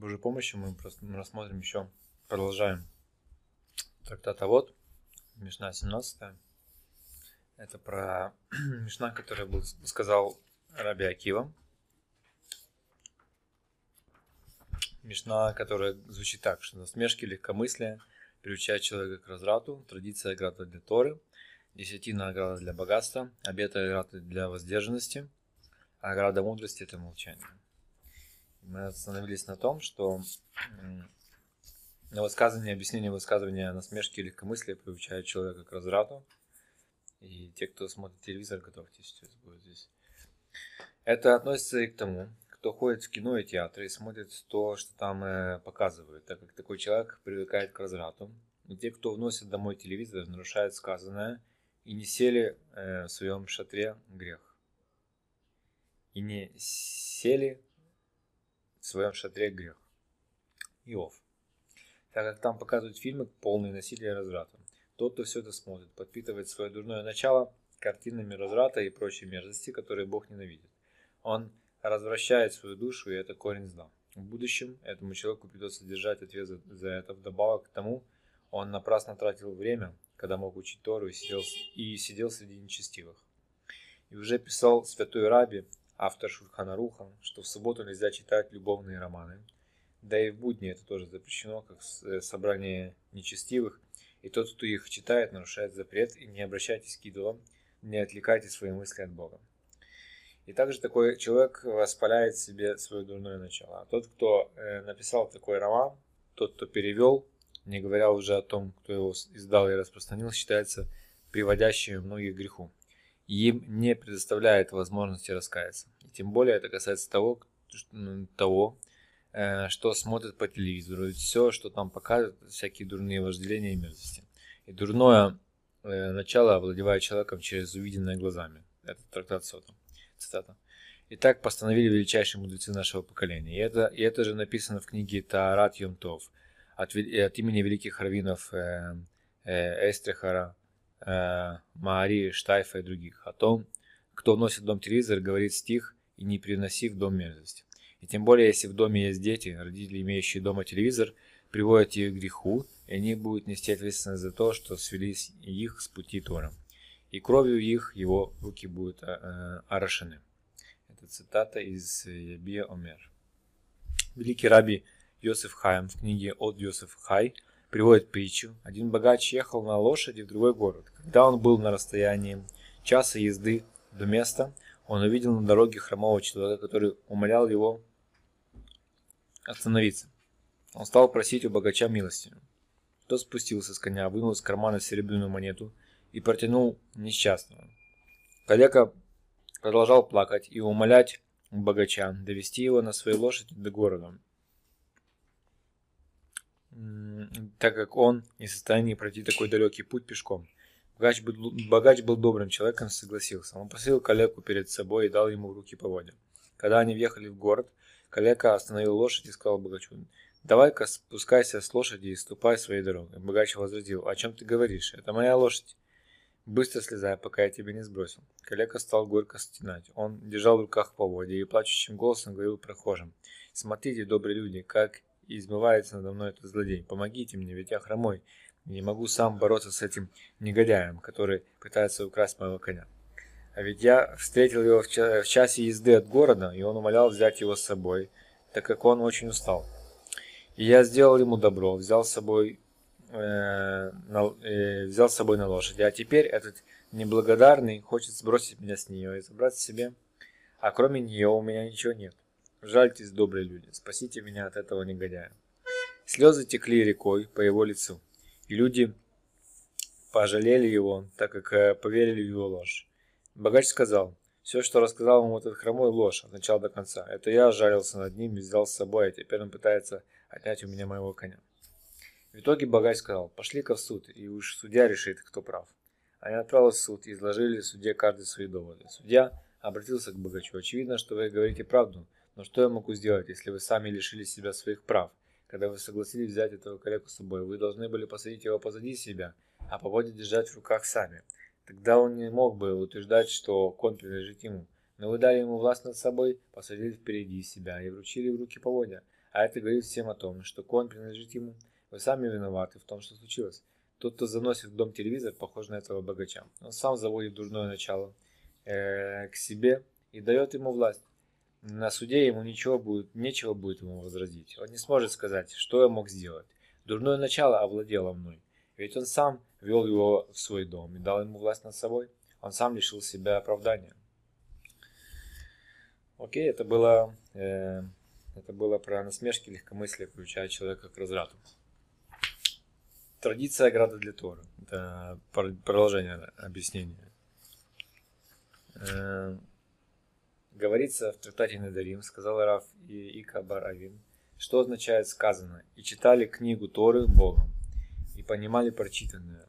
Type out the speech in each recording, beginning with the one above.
Божьей помощью мы просто рассмотрим еще, продолжаем трактат вот Мишна 17. Это про Мишна, который был, сказал Раби Акива. Мишна, которая звучит так, что насмешки, легкомыслие приучают человека к разврату, традиция ограда для Торы, десятина ограда для богатства, обета ограда для воздержанности, а ограда мудрости – это молчание. Мы остановились на том, что на высказывание, объяснение высказывания насмешки и легкомыслия приучают человека к разврату. И те, кто смотрит телевизор, готовьтесь, сейчас будет здесь. Это относится и к тому, кто ходит в кино и театры и смотрит то, что там э, показывают, так как такой человек привыкает к разврату. И те, кто вносит домой телевизор, нарушают сказанное и не сели э, в своем шатре грех. И не сели в своем шатре грех. Иов. Так как там показывают фильмы полные насилия и разврата. Тот, кто все это смотрит, подпитывает свое дурное начало картинами разврата и прочей мерзости, которые Бог ненавидит. Он развращает свою душу, и это корень зла. В будущем этому человеку придется держать ответ за, за это. Вдобавок к тому, он напрасно тратил время, когда мог учить Тору и сидел, и сидел среди нечестивых. И уже писал святой Раби, автор Шурханаруха, что в субботу нельзя читать любовные романы. Да и в будни это тоже запрещено, как э, собрание нечестивых. И тот, кто их читает, нарушает запрет. И не обращайтесь к идолам, не отвлекайте свои мысли от Бога. И также такой человек воспаляет себе свое дурное начало. А тот, кто э, написал такой роман, тот, кто перевел, не говоря уже о том, кто его издал и распространил, считается приводящим многих к греху. Им не предоставляет возможности раскаяться. И тем более это касается того, того э, что смотрят по телевизору. Все, что там показывают, всякие дурные вожделения и мерзости. И дурное э, начало овладевает человеком через увиденное глазами. Это трактат Сотом цитата. И так постановили величайшие мудрецы нашего поколения. И это, и это же написано в книге Таарат Йомтов от, от имени великих раввинов э, э, Эстрихара, э, Маари, Штайфа и других. О том, кто вносит в дом телевизор, говорит стих и не приноси в дом мерзость. И тем более, если в доме есть дети, родители, имеющие дома телевизор, приводят их к греху, и они будут нести ответственность за то, что свели их с пути Тора и кровью их его руки будут э, орошены. Это цитата из Ябия Омер. Великий раби Йосиф Хайм в книге «От Йосиф Хай» приводит притчу. Один богач ехал на лошади в другой город. Когда он был на расстоянии часа езды до места, он увидел на дороге хромого человека, который умолял его остановиться. Он стал просить у богача милости. Тот спустился с коня, вынул из кармана серебряную монету – и протянул несчастного. Калека продолжал плакать и умолять богача довести его на своей лошади до города, так как он не в состоянии пройти такой далекий путь пешком. Богач был, богач был добрым человеком, согласился. Он посадил калеку перед собой и дал ему в руки поводья. Когда они въехали в город, калека остановил лошадь и сказал богачу, «Давай-ка спускайся с лошади и ступай своей дорогой». Богач возразил, «О чем ты говоришь? Это моя лошадь». Быстро слезай, пока я тебя не сбросил. Калека стал горько стенать. Он держал в руках поводья и плачущим голосом говорил прохожим. Смотрите, добрые люди, как измывается надо мной этот злодей. Помогите мне, ведь я хромой. Не могу сам бороться с этим негодяем, который пытается украсть моего коня. А ведь я встретил его в, ча- в часе езды от города, и он умолял взять его с собой, так как он очень устал. И я сделал ему добро, взял с собой э, на, э, взял с собой на лошади. А теперь этот неблагодарный хочет сбросить меня с нее и забрать себе. А кроме нее у меня ничего нет. Жальтесь, добрые люди, спасите меня от этого негодяя. Слезы текли рекой по его лицу, и люди пожалели его, так как э, поверили в его ложь. Богач сказал, все, что рассказал ему этот хромой, ложь от начала до конца. Это я жалился над ним и взял с собой, а теперь он пытается отнять у меня моего коня. В итоге богач сказал, пошли-ка в суд, и уж судья решит, кто прав. Они отправились в суд и изложили судье каждый свои доводы. Судья обратился к богачу. Очевидно, что вы говорите правду, но что я могу сделать, если вы сами лишили себя своих прав? Когда вы согласились взять этого коллегу с собой, вы должны были посадить его позади себя, а поводья держать в руках сами. Тогда он не мог бы утверждать, что кон принадлежит ему. Но вы дали ему власть над собой, посадили впереди себя и вручили в руки поводья. А это говорит всем о том, что конь принадлежит ему. Вы сами виноваты в том, что случилось. Тот, кто заносит в дом телевизор, похож на этого богача. Он сам заводит дурное начало э, к себе и дает ему власть. На суде ему ничего будет, нечего будет ему возразить. Он не сможет сказать, что я мог сделать. Дурное начало овладело мной. Ведь он сам вел его в свой дом и дал ему власть над собой. Он сам лишил себя оправдания. Окей, это было, э, это было про насмешки, легкомыслие, включая человека к разврату. Традиция ограда для Тора. Это продолжение объяснения. Э, говорится в трактате Недарим, сказал Раф и Ика Бар Авин, что означает сказано, и читали книгу Торы Богом, и понимали прочитанное.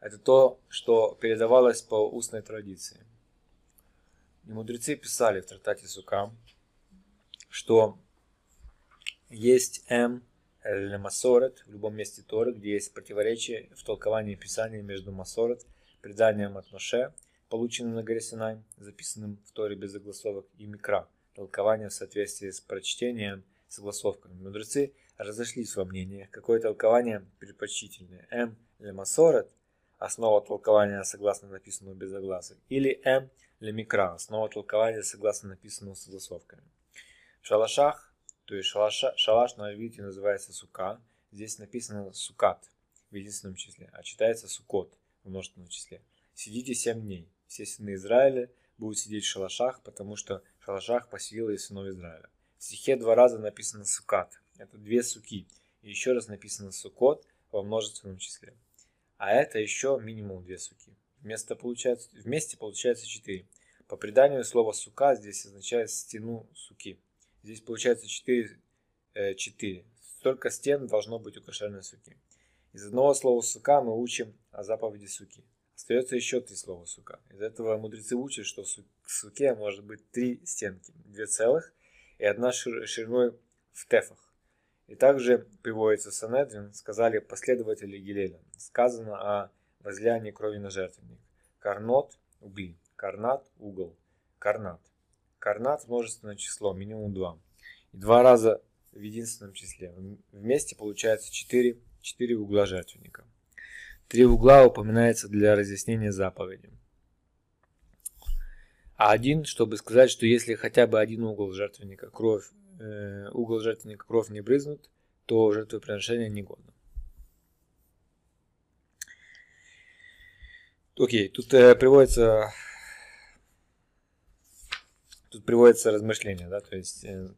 Это то, что передавалось по устной традиции. И мудрецы писали в трактате Сука, что есть М Масорет в любом месте Торы, где есть противоречие в толковании Писания между Масорет, преданием от Моше, полученным на горе Синай, записанным в Торе без загласовок, и Микра, толкование в соответствии с прочтением согласовками. Мудрецы разошлись во мнениях, какое толкование предпочтительнее. М или Масорет, основа толкования согласно написанному без загласок, или М или Микра, основа толкования согласно написанному согласовками. В шалашах то есть шалаша, шалаш на иврите называется сука. Здесь написано сукат в единственном числе, а читается сукот в множественном числе. Сидите семь дней. Все сыны Израиля будут сидеть в шалашах, потому что в шалашах поселила и сынов Израиля. В стихе два раза написано сукат. Это две суки. И еще раз написано сукот во множественном числе. А это еще минимум две суки. Вместо получается, вместе получается четыре. По преданию слово сука здесь означает стену суки. Здесь получается 4, 4. Э, Столько стен должно быть у кошерной суки. Из одного слова сука мы учим о заповеди суки. Остается еще три слова сука. Из этого мудрецы учат, что в суке может быть три стенки. Две целых и одна шириной в тефах. И также приводится Санедрин, сказали последователи Гилеля. Сказано о возлиянии крови на жертвенник. Карнот – угли. Карнат – угол. Карнат. Карнат множественное число, минимум 2. И два раза в единственном числе. Вместе получается 4, 4 угла жертвенника. Три угла упоминается для разъяснения заповеди. А один, чтобы сказать, что если хотя бы один угол жертвенника кровь, э, угол жертвенника кровь не брызнут, то жертвоприношение негодно. Окей, тут э, приводится тут приводится размышление, да, то есть, э,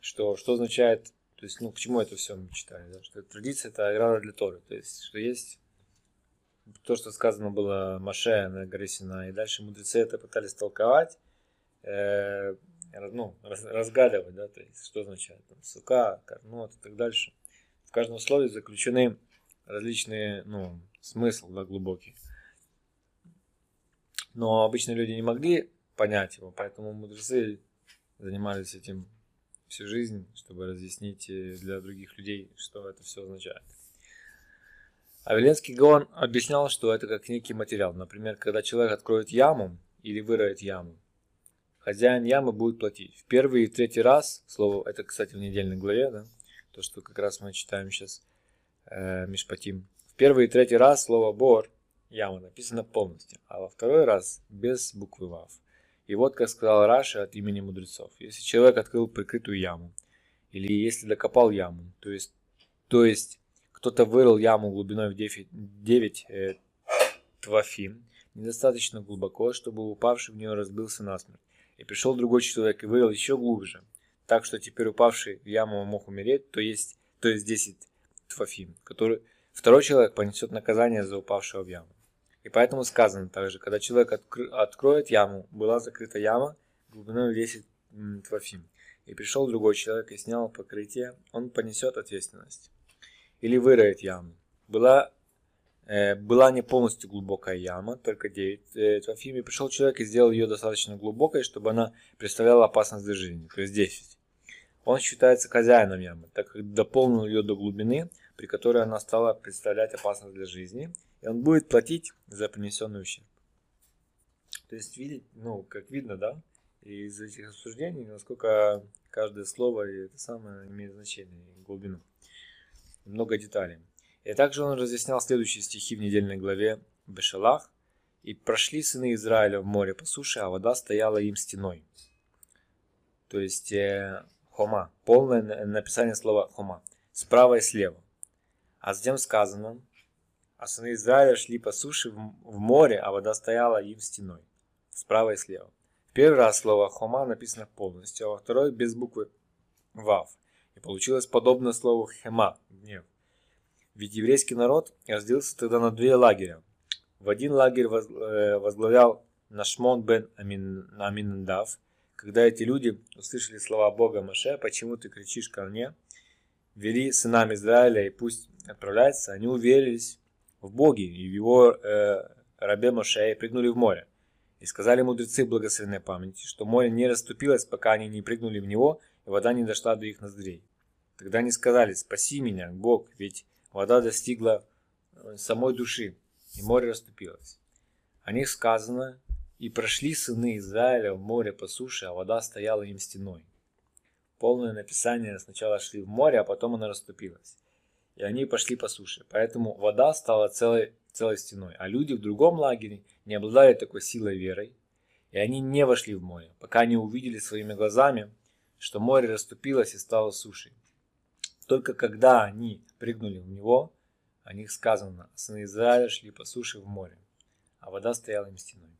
что, что означает, то есть, ну, к чему это все мы читали, да, что традиция это ограда для Торы, то есть, что есть то, что сказано было Маше на горе Сина, и дальше мудрецы это пытались толковать, э, ну, раз, разгадывать, да, то есть, что означает, там, сука, карнот и так дальше. В каждом слове заключены различные, ну, смысл, да, глубокий. Но обычные люди не могли понять его. Поэтому мудрецы занимались этим всю жизнь, чтобы разъяснить для других людей, что это все означает. А Веленский Гаон объяснял, что это как некий материал. Например, когда человек откроет яму или выроет яму, хозяин ямы будет платить. В первый и третий раз, слово, это, кстати, в недельной главе, да, то, что как раз мы читаем сейчас э, Мишпатим. В первый и третий раз слово «бор» яма написано полностью, а во второй раз без буквы «вав». И вот, как сказал Раша от имени мудрецов, если человек открыл прикрытую яму, или если докопал яму, то есть, то есть кто-то вырыл яму глубиной в 9, 9 э, твафим, недостаточно глубоко, чтобы упавший в нее разбился насмерть, и пришел другой человек и вырыл еще глубже, так что теперь упавший в яму мог умереть, то есть, то есть 10 твафим, который второй человек понесет наказание за упавшего в яму. И поэтому сказано также, когда человек откр- откроет яму, была закрыта яма глубиной 10 твафим, и пришел другой человек и снял покрытие, он понесет ответственность. Или выроет яму. Была, э, была не полностью глубокая яма, только 9 э, твафим, и пришел человек и сделал ее достаточно глубокой, чтобы она представляла опасность для жизни, то есть 10. Он считается хозяином ямы, так как дополнил ее до глубины, при которой она стала представлять опасность для жизни – он будет платить за принесенный ущерб. То есть, видеть, ну, как видно, да, из этих обсуждений, насколько каждое слово и это самое имеет значение, глубину. Много деталей. И также он разъяснял следующие стихи в недельной главе Бешалах. «И прошли сыны Израиля в море по суше, а вода стояла им стеной». То есть э, хома, полное написание слова хома, справа и слева. А затем сказано, а сыны Израиля шли по суше в море, а вода стояла им стеной, справа и слева. Первый раз слово хома написано полностью, а во второй без буквы вав. И получилось подобно слову хема, гнев. Ведь еврейский народ разделился тогда на две лагеря. В один лагерь э, возглавлял Нашмон бен Амин, Аминдав. Когда эти люди услышали слова Бога Маше, почему ты кричишь ко мне, вели сынам Израиля и пусть отправляются, они уверились в Боге и в его э, рабе Моше и прыгнули в море. И сказали мудрецы благословенной памяти, что море не расступилось, пока они не прыгнули в него, и вода не дошла до их ноздрей. Тогда они сказали, спаси меня, Бог, ведь вода достигла э, самой души, и море расступилось. О них сказано, и прошли сыны Израиля в море по суше, а вода стояла им стеной. Полное написание сначала шли в море, а потом она расступилась. И они пошли по суше. Поэтому вода стала целой целой стеной. А люди в другом лагере не обладали такой силой верой, и они не вошли в море, пока не увидели своими глазами, что море расступилось и стало сушей. Только когда они прыгнули в него, о них сказано, сыны Израиля шли по суше в море, а вода стояла им стеной.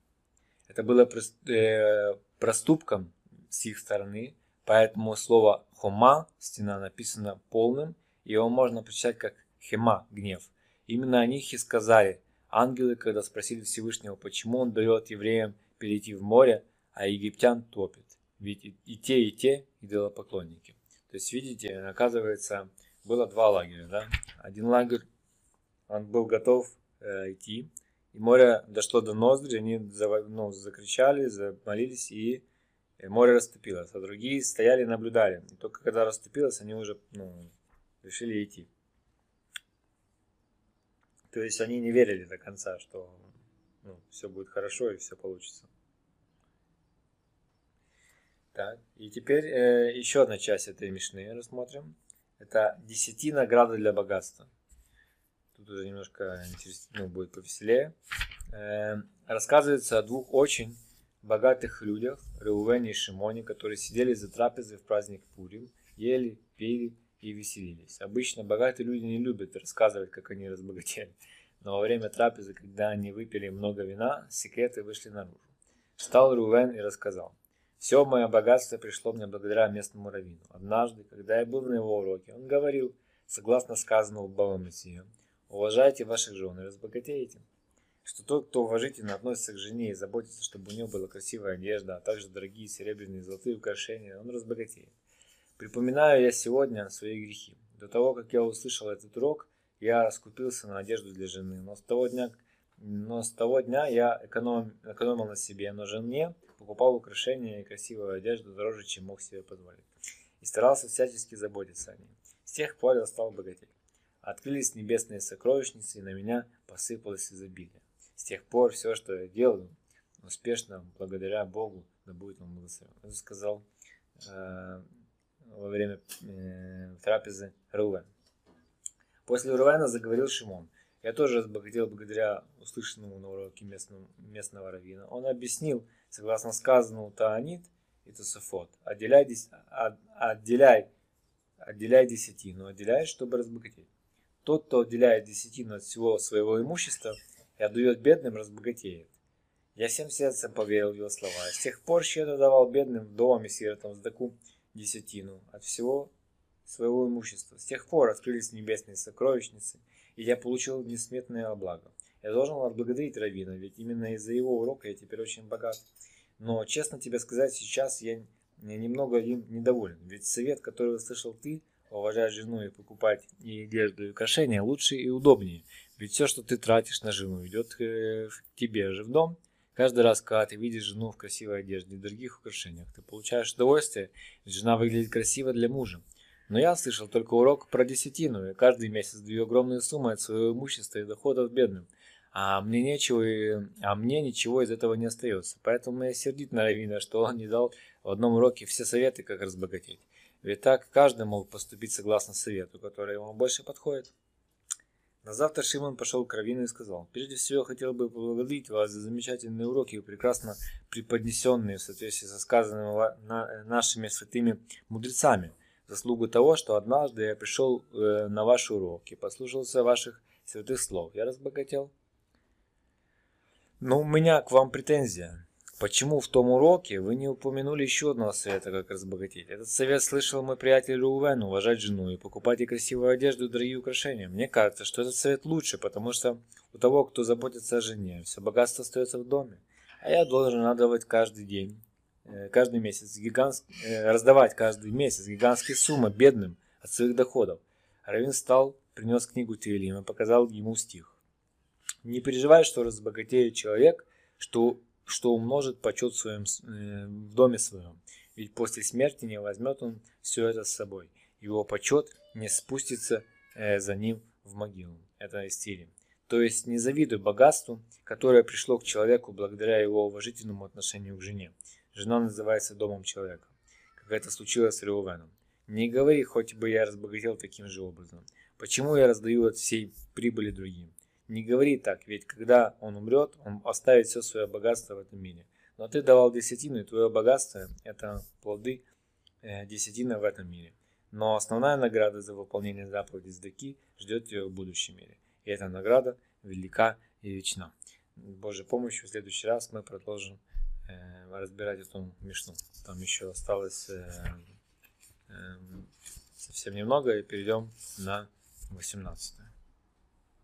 Это было э, проступком с их стороны, поэтому слово хома, стена, написано полным, его можно прочитать как хема, гнев – Именно о них и сказали ангелы, когда спросили Всевышнего, почему он дает евреям перейти в море, а египтян топит. Ведь и, те, и те идолопоклонники. То есть, видите, оказывается, было два лагеря. Да? Один лагерь, он был готов э, идти, и море дошло до ноздри, они ну, закричали, замолились, и море расступилось. А другие стояли и наблюдали. И только когда расступилось, они уже ну, решили идти. То есть они не верили до конца, что ну, все будет хорошо и все получится. Так, и теперь э, еще одна часть этой мишны рассмотрим. Это десяти награды для богатства. Тут уже немножко ну, будет повеселее. Э, рассказывается о двух очень богатых людях, Реувене и Шимоне, которые сидели за трапезой в праздник Пурим, ели, пили и веселились. Обычно богатые люди не любят рассказывать, как они разбогатели. Но во время трапезы, когда они выпили много вина, секреты вышли наружу. Встал Рувен и рассказал. Все мое богатство пришло мне благодаря местному раввину. Однажды, когда я был на его уроке, он говорил, согласно сказанному Баба Мессия, уважайте ваших жен и разбогатеете. Что тот, кто уважительно относится к жене и заботится, чтобы у нее была красивая одежда, а также дорогие серебряные и золотые украшения, он разбогатеет. Припоминаю я сегодня свои грехи. До того, как я услышал этот урок, я скупился на одежду для жены. Но с того дня, но с того дня я эконом, экономил на себе, но жене покупал украшения и красивую одежду дороже, чем мог себе позволить. И старался всячески заботиться о ней. С тех пор я стал богатей. Открылись небесные сокровищницы, и на меня посыпалось изобилие. С тех пор все, что я делаю, успешно, благодаря Богу, да будет он благословен. Это сказал э, во время э, трапезы Рувен. После Рувена заговорил Шимон. Я тоже разбогател благодаря услышанному на уроке местного, местного раввина. Он объяснил, согласно сказанному Таанит и Тософот, отделяй, отделяй, отделяй десятину, отделяй, чтобы разбогатеть. Тот, кто отделяет десятину от всего своего имущества и отдает бедным, разбогатеет. Я всем сердцем поверил в его слова. С тех пор щедро давал бедным вдовам и сиротам сдаку десятину от всего своего имущества. С тех пор открылись небесные сокровищницы, и я получил несметное благо. Я должен отблагодарить Равина, ведь именно из-за его урока я теперь очень богат. Но, честно тебе сказать, сейчас я немного им недоволен, ведь совет, который услышал ты, уважать жену и покупать и одежду и украшения, лучше и удобнее. Ведь все, что ты тратишь на жену, идет э, к тебе же в дом, Каждый раз, когда ты видишь жену в красивой одежде и других украшениях, ты получаешь удовольствие, ведь жена выглядит красиво для мужа. Но я слышал только урок про десятину, и каждый месяц две огромные суммы от своего имущества и доходов бедным. а мне нечего, а мне ничего из этого не остается. Поэтому я сердит на Равина, что он не дал в одном уроке все советы, как разбогатеть. Ведь так каждый мог поступить согласно совету, который ему больше подходит. На завтра Шимон пошел к Равину и сказал, «Прежде всего хотел бы поблагодарить вас за замечательные уроки, прекрасно преподнесенные в соответствии со сказанным нашими святыми мудрецами, заслугу того, что однажды я пришел э, на ваши уроки, послушался ваших святых слов. Я разбогател». Но у меня к вам претензия. Почему в том уроке вы не упомянули еще одного совета, как разбогатеть? Этот совет слышал мой приятель Рувен, уважать жену и покупать ей красивую одежду и дорогие украшения. Мне кажется, что этот совет лучше, потому что у того, кто заботится о жене, все богатство остается в доме. А я должен радовать каждый день, э, каждый месяц, гигант, э, раздавать каждый месяц гигантские суммы бедным от своих доходов. Равин встал, принес книгу Тилима, показал ему стих. Не переживай, что разбогатеет человек, что что умножит почет в, своем, э, в доме своем. Ведь после смерти не возьмет он все это с собой. Его почет не спустится э, за ним в могилу. Это из стиля. То есть не завидуй богатству, которое пришло к человеку благодаря его уважительному отношению к жене. Жена называется домом человека, как это случилось с Реувеном. Не говори, хоть бы я разбогател таким же образом. Почему я раздаю от всей прибыли другим? Не говори так, ведь когда он умрет, он оставит все свое богатство в этом мире. Но ты давал десятину, и твое богатство – это плоды э, десятины в этом мире. Но основная награда за выполнение заповедей Здаки ждет тебя в будущем мире. И эта награда велика и вечна. Божьей помощью в следующий раз мы продолжим э, разбирать эту мишну. Там еще осталось э, э, совсем немного, и перейдем на 18.